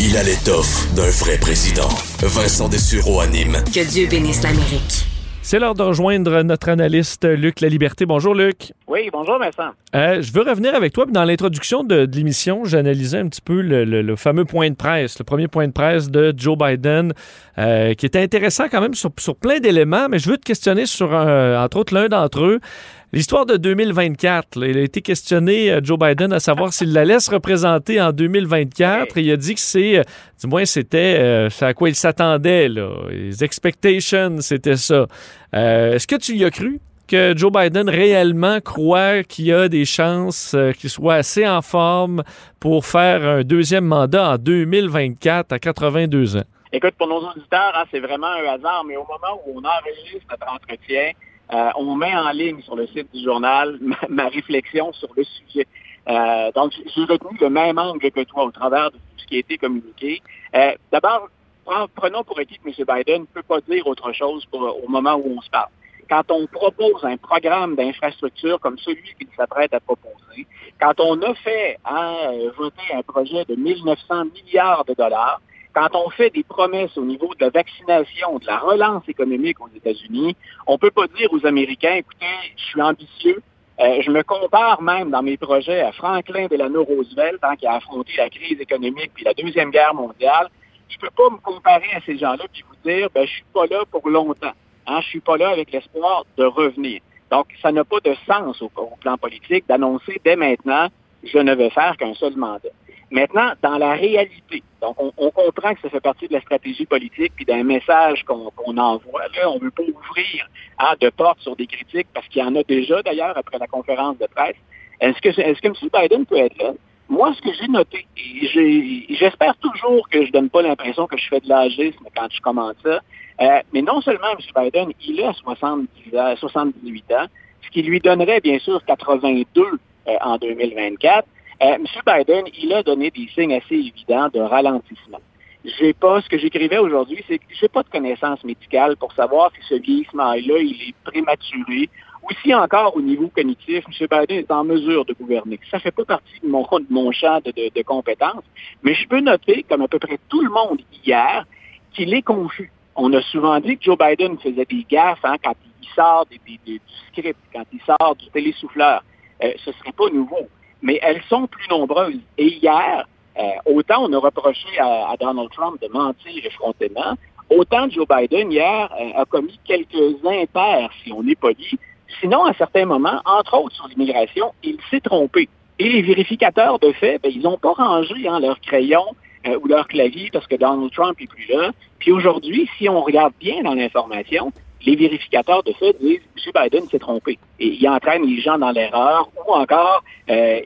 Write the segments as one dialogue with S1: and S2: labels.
S1: Il a l'étoffe d'un vrai président. Vincent Dessureau anime.
S2: Que Dieu bénisse l'Amérique.
S3: C'est l'heure de rejoindre notre analyste Luc La Liberté. Bonjour Luc.
S4: Oui, bonjour Vincent.
S3: Euh, je veux revenir avec toi. Dans l'introduction de, de l'émission, j'analysais un petit peu le, le- le fameux point de presse, le premier point de presse de Joe Biden, euh, qui était intéressant quand même sur, sur plein d'éléments, mais je veux te questionner sur, un- entre autres, l'un d'entre eux. L'histoire de 2024. là. il a été questionné, euh, Joe Biden, à savoir s'il la laisse représenter en 2024. Et il a dit que c'est, euh, du moins, c'était euh, à quoi il s'attendait. là. Les expectations, c'était ça. Euh, Est-ce que tu y as cru? que Joe Biden réellement croit qu'il y a des chances euh, qu'il soit assez en forme pour faire un deuxième mandat en 2024 à 82 ans?
S4: Écoute, pour nos auditeurs, hein, c'est vraiment un hasard, mais au moment où on enregistre notre entretien, euh, on met en ligne sur le site du journal ma, réflexion sur le sujet. Euh, donc, j'ai retenu le même angle que toi au travers de tout ce qui a été communiqué. Euh, D'abord, pren- prenons pour acquis que M. Biden ne peut pas dire autre chose au moment où on se parle. Quand on propose un programme d'infrastructure comme celui qu'il s'apprête à proposer, quand on a fait hein, voter un projet de 1900 milliards de dollars, quand on fait des promesses au niveau de la vaccination, de la relance économique aux États-Unis, on peut pas dire aux Américains, écoutez, je suis ambitieux, euh, je me compare même dans mes projets à Franklin Delano Roosevelt, hein, qui a affronté la crise économique puis la Deuxième Guerre mondiale. Je peux pas me comparer à ces gens-là puis vous dire, ben, je suis pas là pour longtemps. Hein, je suis pas là avec l'espoir de revenir. Donc, ça n'a pas de sens au, au plan politique d'annoncer dès maintenant, je ne vais faire qu'un seul mandat. Maintenant, dans la réalité, donc on, comprend que ça fait partie de la stratégie politique puis d'un message qu'on envoie. Là, on ne veut pas ouvrir hein, de portes sur des critiques parce qu'il y en a déjà d'ailleurs après la conférence de presse. Est-ce que, M. Biden peut être là? Moi, ce que j'ai noté, et j'espère toujours que je donne pas l'impression que je fais de l'agisme quand je commente ça, euh, mais non seulement M. Biden, il a 70 ans, 78 ans, ce qui lui donnerait bien sûr 82 euh, en 2024. Euh, M. Biden, il a donné des signes assez évidents de ralentissement. J'ai pas, ce que j'écrivais aujourd'hui, c'est que j'ai pas de connaissances médicales pour savoir si ce vieillissement-là, il est prématuré ou si encore au niveau cognitif, M. Biden est en mesure de gouverner. Ça fait pas partie de mon, champ de, compétences, mais je peux noter, comme à peu près tout le monde hier, qu'il est confus. On a souvent dit que Joe Biden faisait des gaffes hein, quand il sort des- du script, quand il sort du télésouffleur. Euh, ce serait pas nouveau, mais elles sont plus nombreuses. Et hier, euh, autant on a reproché à, Donald Trump de mentir effrontément, autant Joe Biden hier euh, a commis quelques impairs, si on est poli. Sinon, à certains moments, entre autres sur l'immigration, il s'est trompé. Et les vérificateurs de fait, ben, ils n'ont pas rangé hein, leur crayon euh, ou leur clavier parce que Donald Trump est plus là. Puis aujourd'hui, si on regarde bien dans l'information, les vérificateurs de fait disent M. Biden s'est trompé. Et il entraîne les gens dans l'erreur ou encore euh,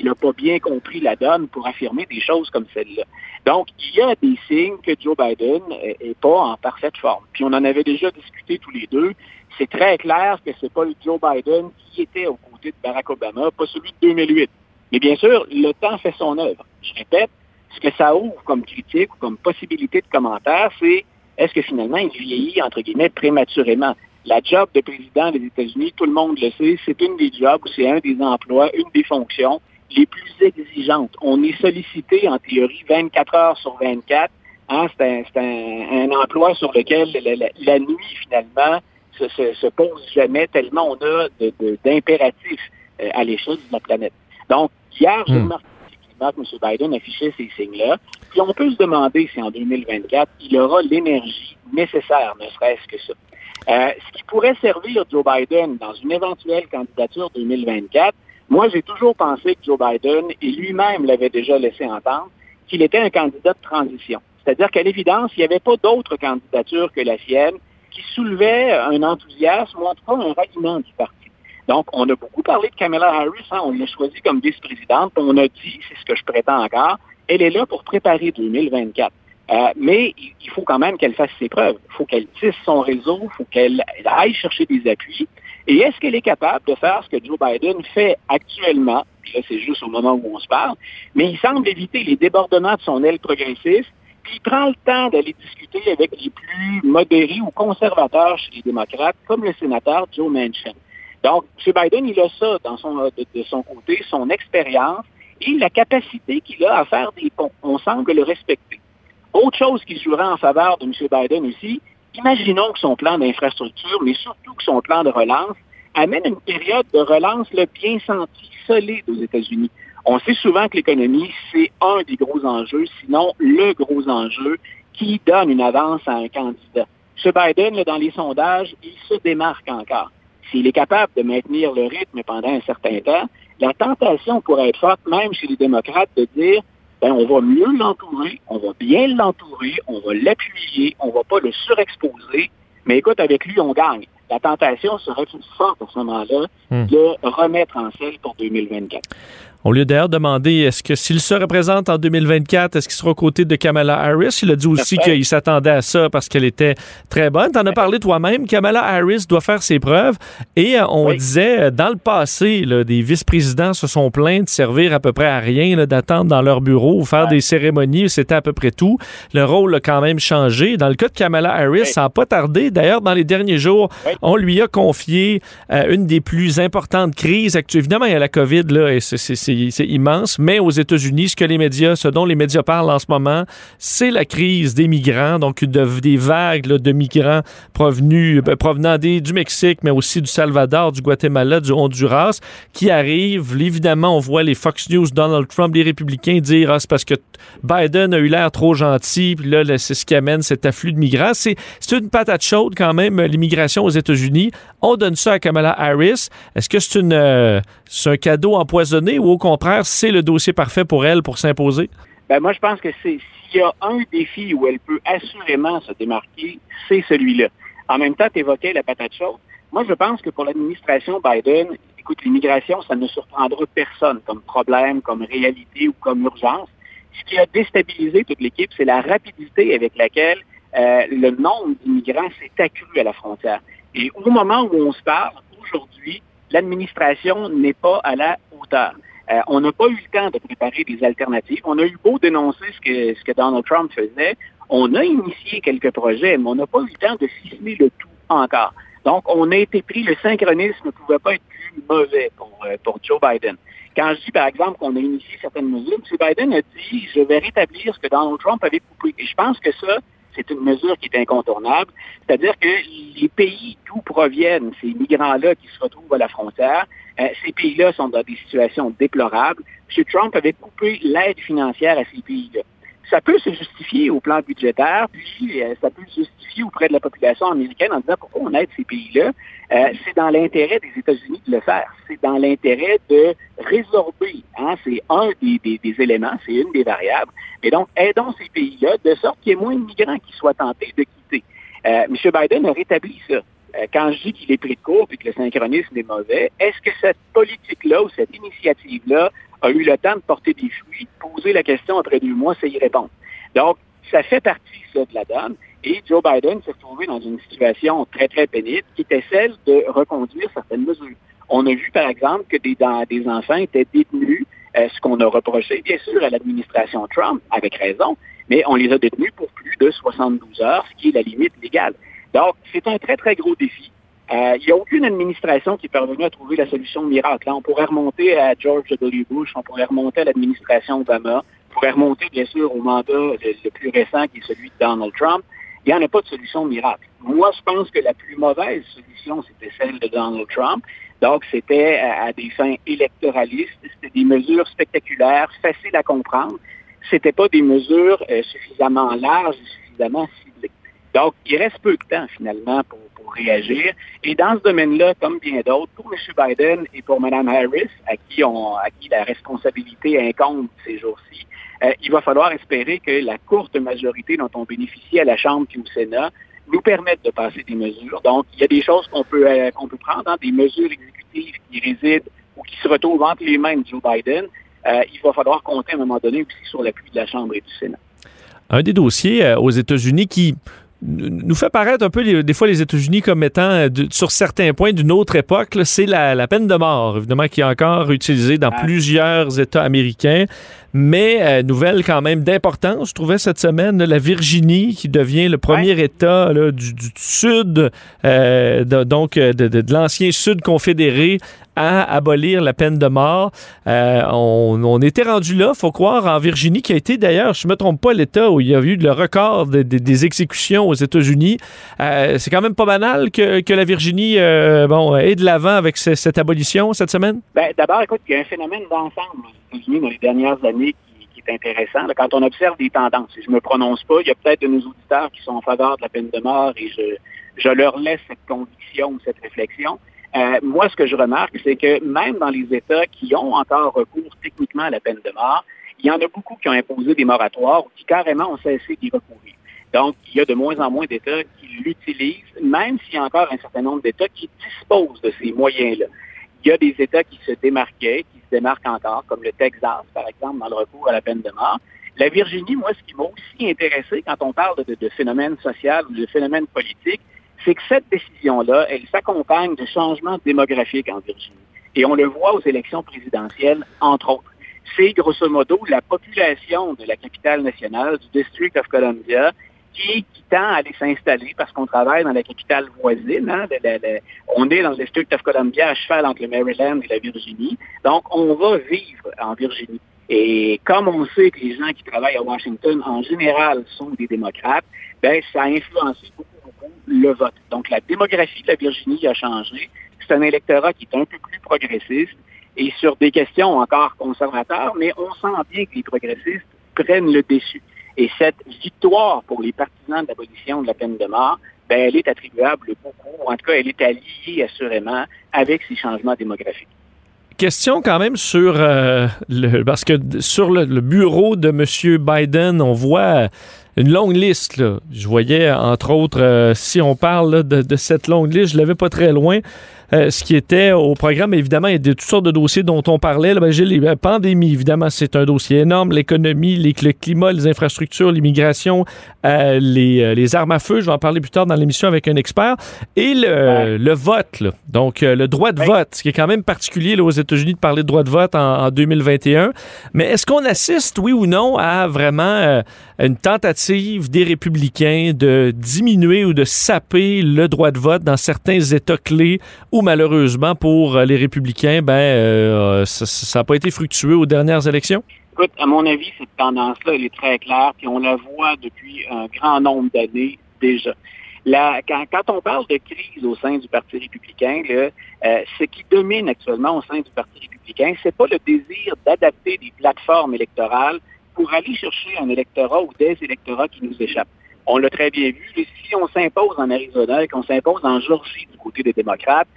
S4: il n'a pas bien compris la donne pour affirmer des choses comme celle-là. Donc, il y a des signes que Joe Biden n'est pas en parfaite forme. Puis on en avait déjà discuté tous les deux. C'est très clair que c'est pas le Joe Biden qui était aux côtés de Barack Obama, pas celui de 2008. Mais bien sûr, le temps fait son œuvre. Je répète, ce que ça ouvre comme critique ou comme possibilité de commentaire, c'est est-ce que finalement il vieillit, entre guillemets, prématurément? La job de président des États-Unis, tout le monde le sait, c'est une des jobs, c'est un des emplois, une des fonctions les plus exigeantes. On est sollicité, en théorie, 24 heures sur 24. Hein, c'est un, c'est un, un emploi sur lequel la, la- la nuit, finalement, se, se, se pose jamais tellement on a de- de- d'impératifs euh, à l'échelle de la planète. Donc, hier, j'ai
S3: Hmm.
S4: remarqué effectivement que M. Biden affichait ces signes-là. Puis on peut se demander si en 2024, il aura l'énergie nécessaire, ne serait-ce que ça. Euh, ce qui pourrait servir Joe Biden dans une éventuelle candidature 2024, moi, j'ai toujours pensé que Joe Biden, et lui-même l'avait déjà laissé entendre, qu'il était un candidat de transition. C'est-à-dire qu'à l'évidence, il n'y avait pas d'autre candidature que la sienne qui soulevait un enthousiasme ou en tout cas un ralliement du parti. Donc, on a beaucoup parlé de Kamala Harris, hein, on l'a choisie comme vice-présidente, on a dit, c'est ce que je prétends encore, elle est là pour préparer 2024. Euh, mais il faut quand même qu'elle fasse ses preuves. Il faut qu'elle tisse son réseau, il faut qu'elle aille chercher des appuis. Et est-ce qu'elle est capable de faire ce que Joe Biden fait actuellement? Puis là, c'est juste au moment où on se parle. Mais il semble éviter les débordements de son aile progressiste. Puis il prend le temps d'aller discuter avec les plus modérés ou conservateurs chez les démocrates, comme le sénateur Joe Manchin. Donc, M. Biden, il a ça de, son côté, son expérience et la capacité qu'il a à faire des ponts. On semble le respecter. Autre chose qui jouera en faveur de M. Biden aussi, imaginons que son plan d'infrastructure, mais surtout que son plan de relance, amène une période de relance le bien sentie, solide aux États-Unis. On sait souvent que l'économie, c'est un des gros enjeux, sinon le gros enjeu qui donne une avance à un candidat. M. Biden, dans les sondages, il se démarque encore. S'il est capable de maintenir le rythme pendant un certain temps, la tentation pourrait être forte, même chez les démocrates, de dire ben, on va mieux l'entourer, on va bien l'entourer, on va l'appuyer, on va pas le surexposer, mais écoute, avec lui, on gagne. La tentation serait plus forte à ce moment-là hmm. de remettre en selle pour 2024.
S3: On lui a d'ailleurs demandé est-ce que s'il se représente en 2024, est-ce qu'il sera aux côtés de Kamala Harris? Il a dit aussi qu'il s'attendait à ça parce qu'elle était très bonne. Tu en as parlé toi-même. Kamala Harris doit faire ses preuves. Et euh, on disait, euh, dans le passé, des vice-présidents se sont plaints de servir à peu près à rien, d'attendre dans leur bureau ou faire des cérémonies. C'était à peu près tout. Le rôle a quand même changé. Dans le cas de Kamala Harris, ça n'a pas tardé. D'ailleurs, dans les derniers jours, on lui a confié euh, une des plus importantes crises actuelles. Évidemment, il y a la COVID, là, et c'est c'est immense. Mais aux États-Unis, ce que les médias, ce dont les médias parlent en ce moment, c'est la crise des migrants, donc des vagues de migrants provenus, ben, provenant des, du Mexique, mais aussi du Salvador, du Guatemala, du Honduras, qui arrivent. Évidemment, on voit les Fox News, Donald Trump, les républicains dire ah, c'est parce que Biden a eu l'air trop gentil, puis là, c'est ce qui amène cet afflux de migrants. C'est une patate chaude quand même, l'immigration aux États-Unis. On donne ça à Kamala Harris. Est-ce que c'est euh, un cadeau empoisonné ou au contraire, c'est le dossier parfait pour elle pour s'imposer?
S4: Ben moi, je pense que s'il y a un défi où elle peut assurément se démarquer, c'est celui-là. En même temps, tu évoquais la patate chaude. Moi, je pense que pour l'administration Biden, écoute, l'immigration, ça ne surprendra personne comme problème, comme réalité ou comme urgence. Ce qui a déstabilisé toute l'équipe, c'est la rapidité avec laquelle euh, le nombre d'immigrants s'est accru à la frontière. Et au moment où on se parle, aujourd'hui, l'administration n'est pas à la hauteur. Euh, on n'a pas eu le temps de préparer des alternatives. On a eu beau dénoncer ce que, Donald Trump faisait. On a initié quelques projets, mais on n'a pas eu le temps de ficeler le tout encore. Donc, on a été pris, le synchronisme ne pouvait pas être plus mauvais pour, euh, Joe Biden. Quand je dis, par exemple, qu'on a initié certaines mesures, M. Biden a dit, je vais rétablir ce que Donald Trump avait coupé. Et je pense que ça, c'est une mesure qui est incontournable. C'est-à-dire que les pays d'où proviennent ces migrants-là qui se retrouvent à la frontière, euh, ces pays-là sont dans des situations déplorables. M. Trump avait coupé l'aide financière à ces pays-là. Ça peut se justifier au plan budgétaire, puis euh, ça peut se justifier auprès de la population américaine en disant pourquoi on aide ces pays-là. Euh, c'est dans l'intérêt des États-Unis de le faire. C'est dans l'intérêt de résorber. Hein, c'est un des, éléments, c'est une des variables. Et donc, aidons ces pays-là de sorte qu'il y ait moins de migrants qui soient tentés de quitter. Euh, M. Biden a rétabli ça. Quand je dis qu'il est pris de court et que le synchronisme est mauvais, est-ce que cette politique-là ou cette initiative-là a eu le temps de porter des fruits, poser la question après deux mois, c'est y répondre. Donc, ça fait partie ça, de la donne. Et Joe Biden s'est retrouvé dans une situation très, très pénible qui était celle de reconduire certaines mesures. On a vu, par exemple, que des, des enfants étaient détenus, euh, ce qu'on a reproché, bien sûr, à l'administration Trump, avec raison, mais on les a détenus pour plus de 72 heures, ce qui est la limite légale. Donc, c'est un très, très gros défi. Euh, il n'y a aucune administration qui est parvenue à trouver la solution miracle. on pourrait remonter à George W. Bush, on pourrait remonter à l'administration Obama, on pourrait remonter, bien sûr, au mandat le, plus récent qui est celui de Donald Trump. Il n'y en a pas de solution miracle. Moi, je pense que la plus mauvaise solution, c'était celle de Donald Trump. Donc, c'était à, des fins électoralistes, c'était des mesures spectaculaires, faciles à comprendre. C'était pas des mesures euh, suffisamment larges et suffisamment ciblées. Donc, il reste peu de temps, finalement, pour, réagir. Et dans ce domaine-là, comme bien d'autres, pour M. Biden et pour Mme Harris, à qui, la responsabilité incombe ces jours-ci, euh, il va falloir espérer que la courte majorité dont on bénéficie à la Chambre et au Sénat nous permettent de passer des mesures. Donc, il y a des choses qu'on peut, euh, peut prendre, hein, des mesures exécutives qui résident ou qui se retrouvent entre les mains de Joe Biden. Euh, il va falloir compter à un moment donné aussi sur l'appui de la Chambre et du Sénat.
S3: Un des dossiers aux États-Unis qui nous fait paraître un peu des fois les États-Unis comme étant euh, sur certains points d'une autre époque, c'est la, peine de mort, évidemment, qui est encore utilisée dans plusieurs États américains. Mais nouvelle quand même d'importance, je trouvais cette semaine, la Virginie qui devient le premier État du, sud, donc de, de l'ancien sud confédéré à abolir la peine de mort. Euh, on, était rendu là, faut croire, en Virginie, qui a été d'ailleurs, je ne me trompe pas, l'État où il y a eu le record des exécutions aux États-Unis. Euh, c'est quand même pas banal que, la Virginie euh, bon, ait de l'avant avec cette abolition cette semaine?
S4: Ben, D'abord, écoute, il y a un phénomène d'ensemble aux États-Unis dans les dernières années intéressant. quand on observe des tendances, je ne me prononce pas, il y a peut-être de nos auditeurs qui sont en faveur de la peine de mort et je, je leur laisse cette conviction, cette réflexion. Euh, moi, ce que je remarque, c'est que même dans les États qui ont encore recours techniquement à la peine de mort, il y en a beaucoup qui ont imposé des moratoires ou qui carrément ont cessé d'y recourir. Donc, il y a de moins en moins d'États qui l'utilisent, même s'il y a encore un certain nombre d'États qui disposent de ces moyens-là. Il y a des États qui se démarquaient, qui se démarquent encore, comme le Texas, par exemple, dans le recours à la peine de mort. La Virginie, moi, ce qui m'a aussi intéressé quand on parle de, de phénomènes sociaux ou de phénomènes politiques, c'est que cette décision-là, elle s'accompagne de changements démographiques en Virginie. Et on le voit aux élections présidentielles, entre autres. C'est grosso modo la population de la capitale nationale, du District of Columbia, qui, tend à aller s'installer parce qu'on travaille dans la capitale voisine. Hein, on est dans le District of Columbia à cheval entre le Maryland et la Virginie. Donc, on va vivre en Virginie. Et comme on sait que les gens qui travaillent à Washington, en général, sont des démocrates, ben, ça a influencé beaucoup le vote. Donc, la démographie de la Virginie a changé. C'est un électorat qui est un peu plus progressiste et sur des questions encore conservateurs, mais on sent bien que les progressistes prennent le dessus. Et cette victoire pour les partisans de l'abolition de la peine de mort, ben, elle est attribuable beaucoup, ou en tout cas, elle est alliée assurément avec ces changements démographiques
S3: question quand même sur euh, le parce que sur le, bureau de M. Biden, on voit une longue liste. Je voyais, entre autres, euh, si on parle de, de, cette longue liste, je l'avais pas très loin. Euh, ce qui était au programme. Évidemment, il y a toutes sortes de dossiers dont on parlait. Là, ben, j'ai les pandémies, évidemment, c'est un dossier énorme. L'économie, le climat, les infrastructures, l'immigration, euh, les, euh, les, armes à feu. Je vais en parler plus tard dans l'émission avec un expert. Et le, le vote, là. donc le droit de vote, ce qui est quand même particulier là, aux États-Unis de parler de droit de vote en, en 2021. Mais est-ce qu'on assiste, oui ou non, à vraiment une tentative des républicains de diminuer ou de saper le droit de vote dans certains États clés où malheureusement pour euh, les républicains, ben, euh, ça n'a pas été fructueux aux dernières élections?
S4: Écoute, à mon avis, cette tendance-là, elle est très claire, puis on la voit depuis un grand nombre d'années déjà. quand, on parle de crise au sein du Parti républicain, euh, ce qui domine actuellement au sein du Parti républicain, c'est pas le désir d'adapter des plateformes électorales pour aller chercher un électorat ou des électorats qui nous échappent. On l'a très bien vu. si on s'impose en Arizona et qu'on s'impose en Georgie du côté des démocrates,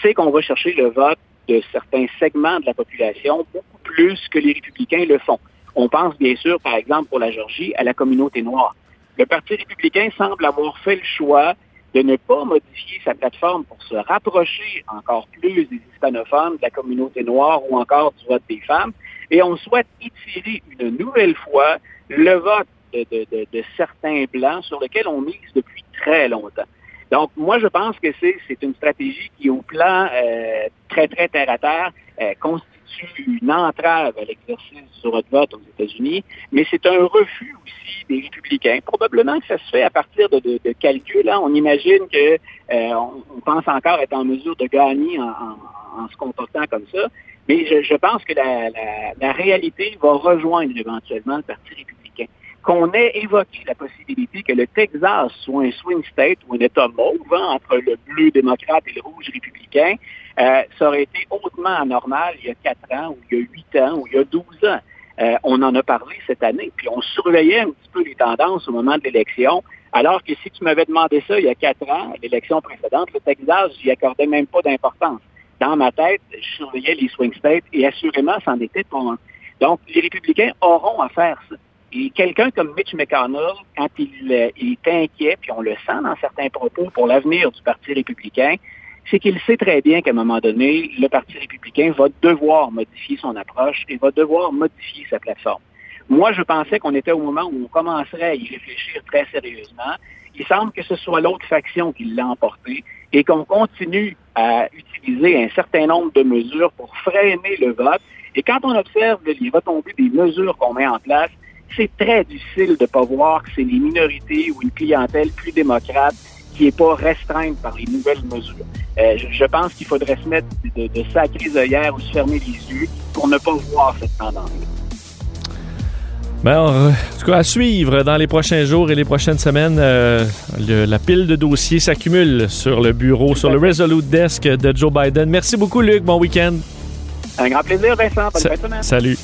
S4: c'est qu'on va chercher le vote de certains segments de la population beaucoup plus que les républicains le font. On pense bien sûr, par exemple, pour la Georgie, à la communauté noire. Le Parti républicain semble avoir fait le choix de ne pas modifier sa plateforme pour se rapprocher encore plus des hispanophones, de la communauté noire ou encore du vote des femmes. Et on souhaite étirer une nouvelle fois le vote de, certains blancs sur lesquels on mise depuis très longtemps. Donc, moi, je pense que c'est une stratégie qui, au plan euh, très, très terre-à-terre, euh, constitue une entrave à l'exercice du droit de vote aux États-Unis, mais c'est un refus aussi des républicains. Probablement que ça se fait à partir de, calculs. Hein. On imagine que euh, on, pense encore être en mesure de gagner en, se comportant comme ça, mais je, pense que la réalité va rejoindre éventuellement le Parti républicain qu'on ait évoqué la possibilité que le Texas soit un swing state ou un État mauve hein, entre le bleu démocrate et le rouge républicain, euh, ça aurait été hautement anormal il y a quatre ans, ou il y a huit ans, ou il y a douze ans. Euh, on en a parlé cette année, puis on surveillait un petit peu les tendances au moment de l'élection, alors que si tu m'avais demandé ça il y a quatre ans, l'élection précédente, le Texas, j'y accordais même pas d'importance. Dans ma tête, je surveillais les swing states et assurément, c'en était pas un. Donc, les républicains auront à faire ça. Et quelqu'un comme Mitch McConnell, quand il, est inquiet, puis on le sent dans certains propos pour l'avenir du Parti républicain, c'est qu'il sait très bien qu'à un moment donné, le Parti républicain va devoir modifier son approche et va devoir modifier sa plateforme. Moi, je pensais qu'on était au moment où on commencerait à y réfléchir très sérieusement. Il semble que ce soit l'autre faction qui l'a emporté et qu'on continue à utiliser un certain nombre de mesures pour freiner le vote. Et quand on observe les retombées des mesures qu'on met en place, c'est très difficile de ne pas voir que c'est les minorités ou une clientèle plus démocrate qui n'est pas restreinte par les nouvelles mesures. Euh, je, pense qu'il faudrait se mettre de, de sacrées œillères ou se fermer les yeux pour ne pas voir cette tendance-là.
S3: Ben, en tout cas, à suivre dans les prochains jours et les prochaines semaines, euh, la pile de dossiers s'accumule sur le bureau, sur le Resolute Desk de Joe Biden. Merci beaucoup, Luc. Bon week-end.
S4: Un grand plaisir, Vincent. Bonne fin de semaine.
S3: Salut.